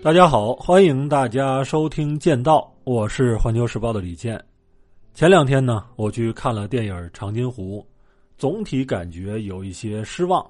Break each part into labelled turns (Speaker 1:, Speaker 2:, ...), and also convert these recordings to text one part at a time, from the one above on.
Speaker 1: 大家好，欢迎大家收听《剑道》，我是环球时报的李健。前两天呢，我去看了电影《长津湖》，总体感觉有一些失望。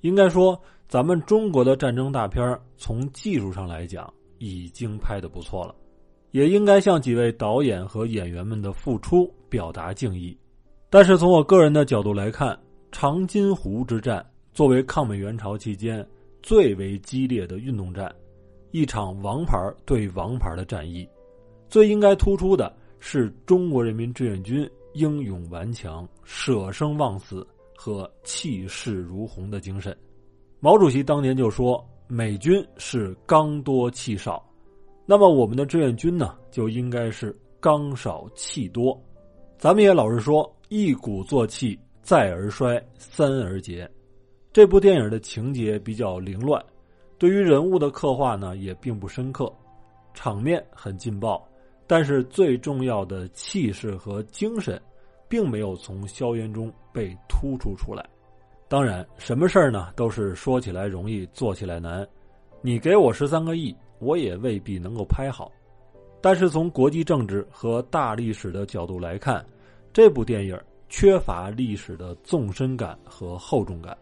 Speaker 1: 应该说，咱们中国的战争大片从技术上来讲已经拍的不错了，也应该向几位导演和演员们的付出表达敬意。但是从我个人的角度来看，长津湖之战作为抗美援朝期间最为激烈的运动战。一场王牌对王牌的战役，最应该突出的是中国人民志愿军英勇顽强、舍生忘死和气势如虹的精神。毛主席当年就说：“美军是刚多气少，那么我们的志愿军呢，就应该是刚少气多。”咱们也老是说“一鼓作气，再而衰，三而竭”。这部电影的情节比较凌乱。对于人物的刻画呢，也并不深刻，场面很劲爆，但是最重要的气势和精神，并没有从硝烟中被突出出来。当然，什么事儿呢，都是说起来容易，做起来难。你给我十三个亿，我也未必能够拍好。但是从国际政治和大历史的角度来看，这部电影缺乏历史的纵深感和厚重感。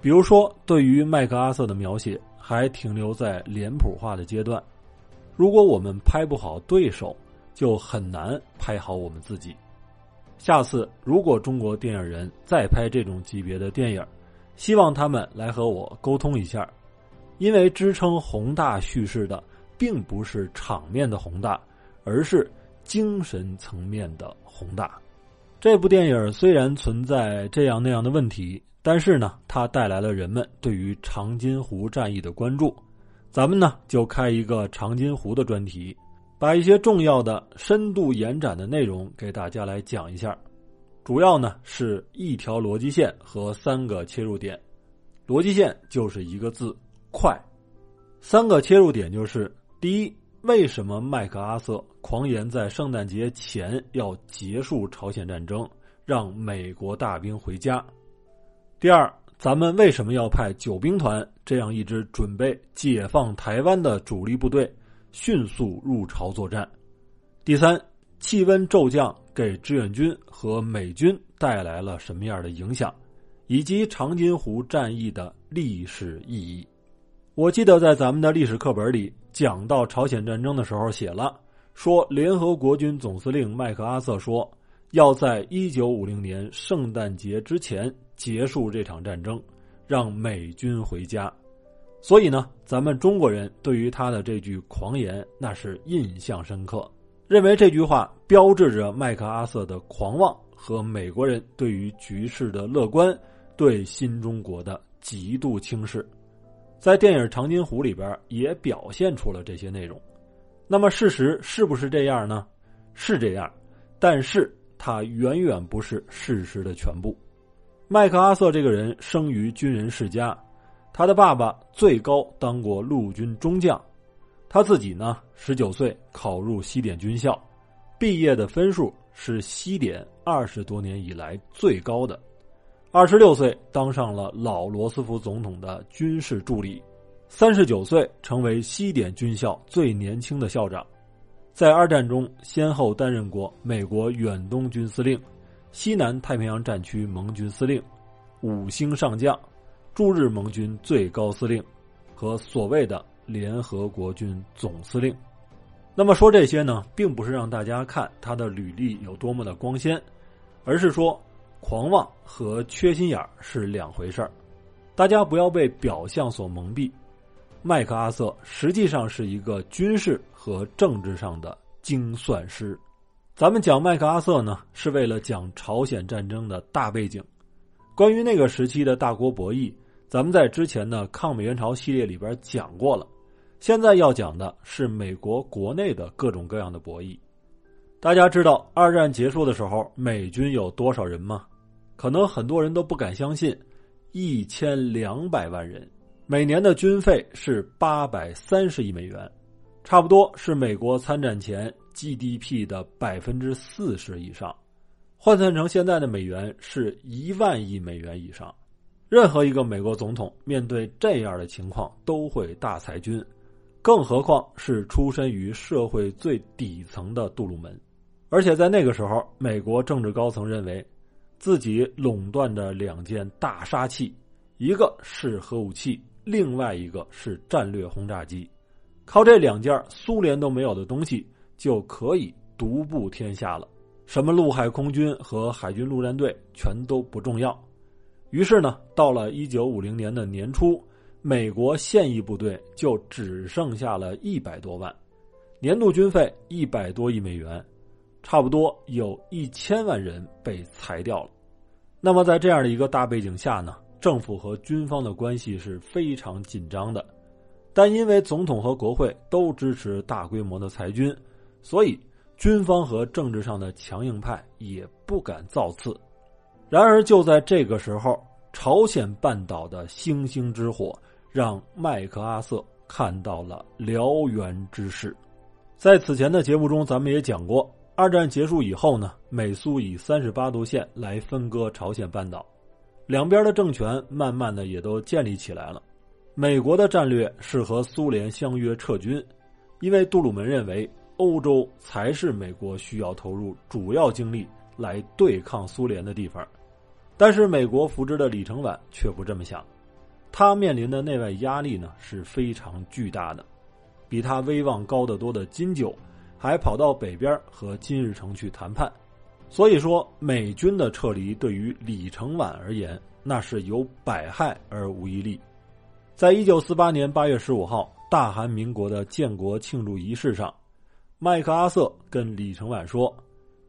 Speaker 1: 比如说，对于麦克阿瑟的描写。还停留在脸谱化的阶段。如果我们拍不好对手，就很难拍好我们自己。下次如果中国电影人再拍这种级别的电影，希望他们来和我沟通一下，因为支撑宏大叙事的并不是场面的宏大，而是精神层面的宏大。这部电影虽然存在这样那样的问题。但是呢，它带来了人们对于长津湖战役的关注。咱们呢就开一个长津湖的专题，把一些重要的、深度延展的内容给大家来讲一下。主要呢是一条逻辑线和三个切入点。逻辑线就是一个字：快。三个切入点就是：第一，为什么麦克阿瑟狂言在圣诞节前要结束朝鲜战争，让美国大兵回家？第二，咱们为什么要派九兵团这样一支准备解放台湾的主力部队迅速入朝作战？第三，气温骤降给志愿军和美军带来了什么样的影响，以及长津湖战役的历史意义？我记得在咱们的历史课本里讲到朝鲜战争的时候写了，说联合国军总司令麦克阿瑟说，要在一九五零年圣诞节之前。结束这场战争，让美军回家。所以呢，咱们中国人对于他的这句狂言那是印象深刻，认为这句话标志着麦克阿瑟的狂妄和美国人对于局势的乐观，对新中国的极度轻视。在电影《长津湖》里边也表现出了这些内容。那么事实是不是这样呢？是这样，但是它远远不是事实的全部。麦克阿瑟这个人生于军人世家，他的爸爸最高当过陆军中将，他自己呢，十九岁考入西点军校，毕业的分数是西点二十多年以来最高的，二十六岁当上了老罗斯福总统的军事助理，三十九岁成为西点军校最年轻的校长，在二战中先后担任过美国远东军司令。西南太平洋战区盟军司令、五星上将、驻日盟军最高司令和所谓的联合国军总司令。那么说这些呢，并不是让大家看他的履历有多么的光鲜，而是说狂妄和缺心眼是两回事儿。大家不要被表象所蒙蔽。麦克阿瑟实际上是一个军事和政治上的精算师。咱们讲麦克阿瑟呢，是为了讲朝鲜战争的大背景。关于那个时期的大国博弈，咱们在之前的抗美援朝系列里边讲过了。现在要讲的是美国国内的各种各样的博弈。大家知道二战结束的时候，美军有多少人吗？可能很多人都不敢相信，一千两百万人，每年的军费是八百三十亿美元，差不多是美国参战前。GDP 的百分之四十以上，换算成现在的美元是一万亿美元以上。任何一个美国总统面对这样的情况都会大裁军，更何况是出身于社会最底层的杜鲁门。而且在那个时候，美国政治高层认为，自己垄断着两件大杀器，一个是核武器，另外一个是战略轰炸机。靠这两件苏联都没有的东西，就可以独步天下了。什么陆海空军和海军陆战队全都不重要。于是呢，到了一九五零年的年初，美国现役部队就只剩下了一百多万，年度军费一百多亿美元。差不多有一千万人被裁掉了。那么，在这样的一个大背景下呢，政府和军方的关系是非常紧张的。但因为总统和国会都支持大规模的裁军，所以军方和政治上的强硬派也不敢造次。然而，就在这个时候，朝鲜半岛的星星之火让麦克阿瑟看到了燎原之势。在此前的节目中，咱们也讲过。二战结束以后呢，美苏以三十八度线来分割朝鲜半岛，两边的政权慢慢的也都建立起来了。美国的战略是和苏联相约撤军，因为杜鲁门认为欧洲才是美国需要投入主要精力来对抗苏联的地方。但是美国扶植的李承晚却不这么想，他面临的内外压力呢是非常巨大的，比他威望高得多的金九。还跑到北边和金日成去谈判，所以说美军的撤离对于李承晚而言，那是有百害而无一利。在一九四八年八月十五号大韩民国的建国庆祝仪式上，麦克阿瑟跟李承晚说：“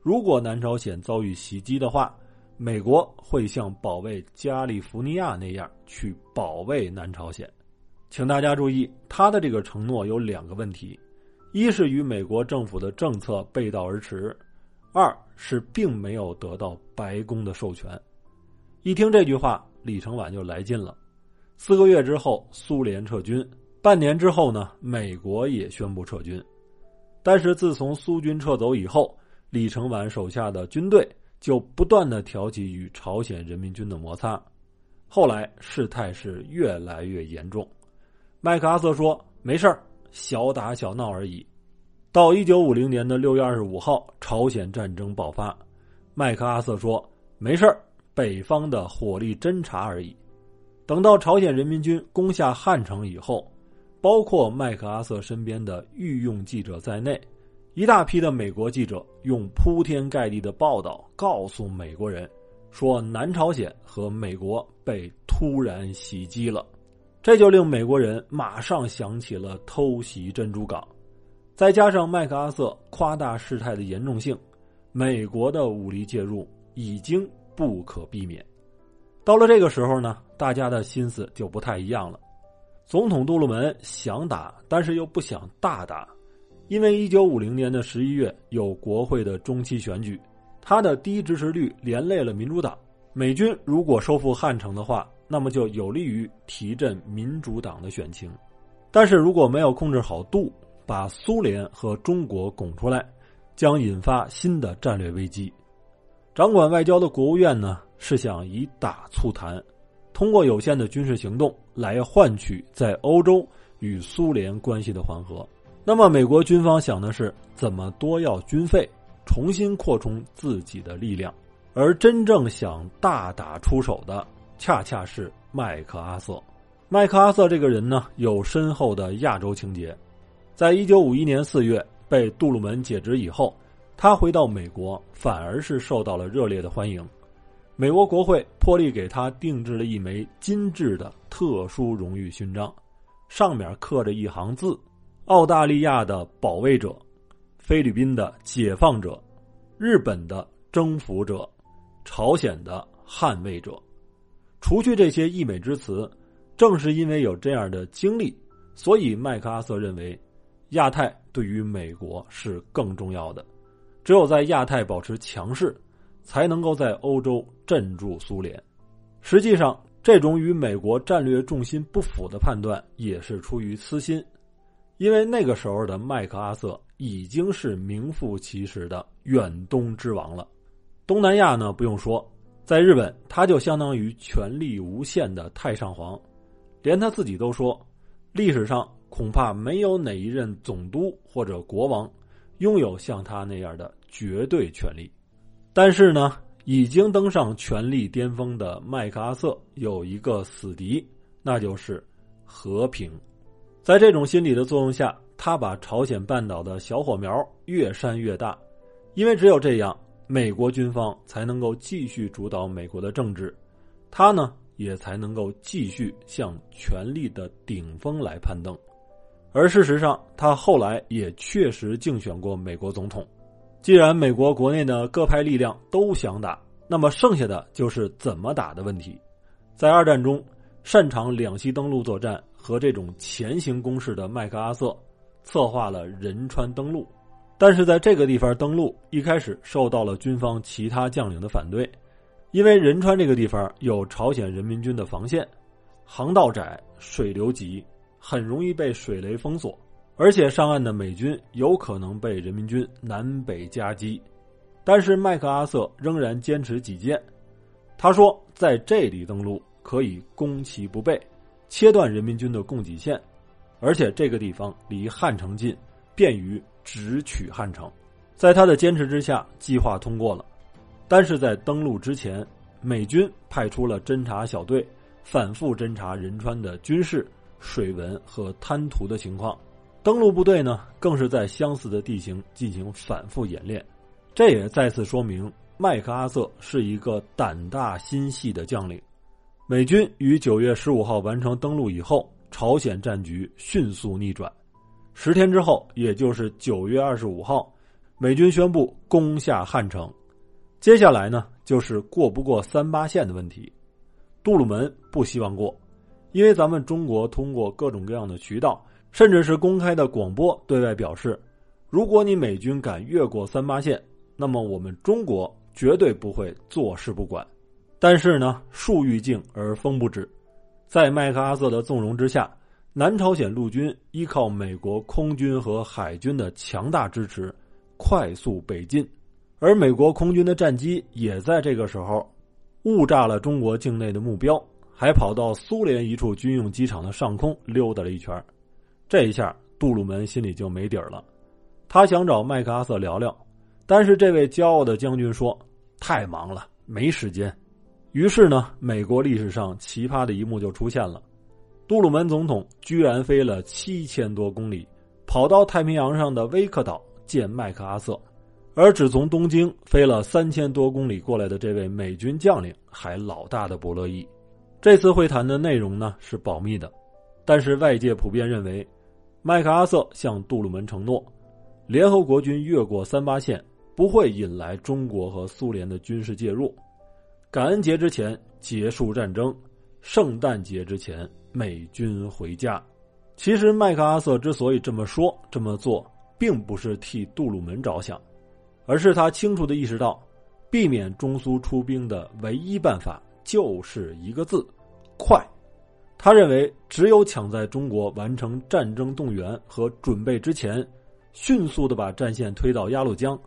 Speaker 1: 如果南朝鲜遭遇袭击的话，美国会像保卫加利福尼亚那样去保卫南朝鲜。”请大家注意，他的这个承诺有两个问题。一是与美国政府的政策背道而驰，二是并没有得到白宫的授权。一听这句话，李承晚就来劲了。四个月之后，苏联撤军；半年之后呢，美国也宣布撤军。但是自从苏军撤走以后，李承晚手下的军队就不断的挑起与朝鲜人民军的摩擦。后来事态是越来越严重。麦克阿瑟说：“没事。”小打小闹而已。到一九五零年的六月二十五号，朝鲜战争爆发。麦克阿瑟说：“没事北方的火力侦察而已。”等到朝鲜人民军攻下汉城以后，包括麦克阿瑟身边的御用记者在内，一大批的美国记者用铺天盖地的报道告诉美国人，说南朝鲜和美国被突然袭击了。这就令美国人马上想起了偷袭珍珠港，再加上麦克阿瑟夸大事态的严重性，美国的武力介入已经不可避免。到了这个时候呢，大家的心思就不太一样了。总统杜鲁门想打，但是又不想大打，因为一九五零年的十一月有国会的中期选举，他的低支持率连累了民主党。美军如果收复汉城的话。那么就有利于提振民主党的选情，但是如果没有控制好度，把苏联和中国拱出来，将引发新的战略危机。掌管外交的国务院呢，是想以打促谈，通过有限的军事行动来换取在欧洲与苏联关系的缓和。那么美国军方想的是怎么多要军费，重新扩充自己的力量，而真正想大打出手的。恰恰是麦克阿瑟。麦克阿瑟这个人呢，有深厚的亚洲情节。在一九五一年四月被杜鲁门解职以后，他回到美国，反而是受到了热烈的欢迎。美国国会破例给他定制了一枚金质的特殊荣誉勋章，上面刻着一行字：“澳大利亚的保卫者，菲律宾的解放者，日本的征服者，朝鲜的捍卫者。”除去这些溢美之词，正是因为有这样的经历，所以麦克阿瑟认为，亚太对于美国是更重要的。只有在亚太保持强势，才能够在欧洲镇住苏联。实际上，这种与美国战略重心不符的判断也是出于私心，因为那个时候的麦克阿瑟已经是名副其实的远东之王了。东南亚呢，不用说。在日本，他就相当于权力无限的太上皇，连他自己都说，历史上恐怕没有哪一任总督或者国王拥有像他那样的绝对权力。但是呢，已经登上权力巅峰的麦克阿瑟有一个死敌，那就是和平。在这种心理的作用下，他把朝鲜半岛的小火苗越扇越大，因为只有这样，美国军方才能够继续主导美国的政治，他呢也才能够继续向权力的顶峰来攀登。而事实上，他后来也确实竞选过美国总统。既然美国国内的各派力量都想打，那么剩下的就是怎么打的问题。在二战中，擅长两栖登陆作战和这种前行攻势的麦克阿瑟，策划了仁川登陆。但是在这个地方登陆，一开始受到了军方其他将领的反对，因为仁川这个地方有朝鲜人民军的防线，航道窄，水流急。很容易被水雷封锁，而且上岸的美军有可能被人民军南北夹击。但是麦克阿瑟仍然坚持己见，他说在这里登陆可以攻其不备，切断人民军的供给线，而且这个地方离汉城近，便于直取汉城。在他的坚持之下，计划通过了。但是在登陆之前，美军派出了侦察小队，反复侦察仁川的军事。水文和滩涂的情况，登陆部队呢更是在相似的地形进行反复演练，这也再次说明麦克阿瑟是一个胆大心细的将领。美军于九月十五号完成登陆以后，朝鲜战局迅速逆转。十天之后，也就是九月二十五号，美军宣布攻下汉城。接下来呢，就是过不过三八线的问题。杜鲁门不希望过。因为咱们中国通过各种各样的渠道，甚至是公开的广播对外表示，如果你美军敢越过三八线，那么我们中国绝对不会坐视不管。但是呢，树欲静而风不止，在麦克阿瑟的纵容之下，南朝鲜陆军依靠美国空军和海军的强大支持，快速北进，而美国空军的战机也在这个时候误炸了中国境内的目标。还跑到苏联一处军用机场的上空溜达了一圈，这一下杜鲁门心里就没底儿了。他想找麦克阿瑟聊聊，但是这位骄傲的将军说：“太忙了，没时间。”于是呢，美国历史上奇葩的一幕就出现了：杜鲁门总统居然飞了七千多公里，跑到太平洋上的威克岛见麦克阿瑟，而只从东京飞了三千多公里过来的这位美军将领还老大的不乐意。这次会谈的内容呢是保密的，但是外界普遍认为，麦克阿瑟向杜鲁门承诺，联合国军越过三八线不会引来中国和苏联的军事介入，感恩节之前结束战争，圣诞节之前美军回家。其实麦克阿瑟之所以这么说这么做，并不是替杜鲁门着想，而是他清楚的意识到，避免中苏出兵的唯一办法就是一个字。快，他认为只有抢在中国完成战争动员和准备之前，迅速的把战线推到鸭绿江，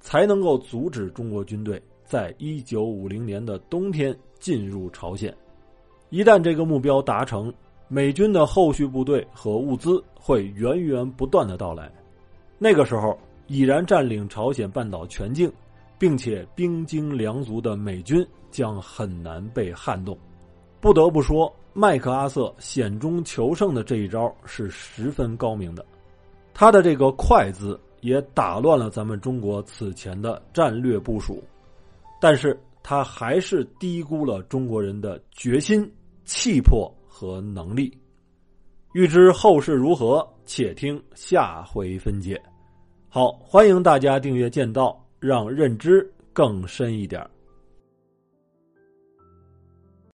Speaker 1: 才能够阻止中国军队在一九五零年的冬天进入朝鲜。一旦这个目标达成，美军的后续部队和物资会源源不断的到来。那个时候，已然占领朝鲜半岛全境，并且兵精粮足的美军将很难被撼动。不得不说，麦克阿瑟险中求胜的这一招是十分高明的。他的这个“快”字也打乱了咱们中国此前的战略部署，但是他还是低估了中国人的决心、气魄和能力。欲知后事如何，且听下回分解。好，欢迎大家订阅剑道，让认知更深一点。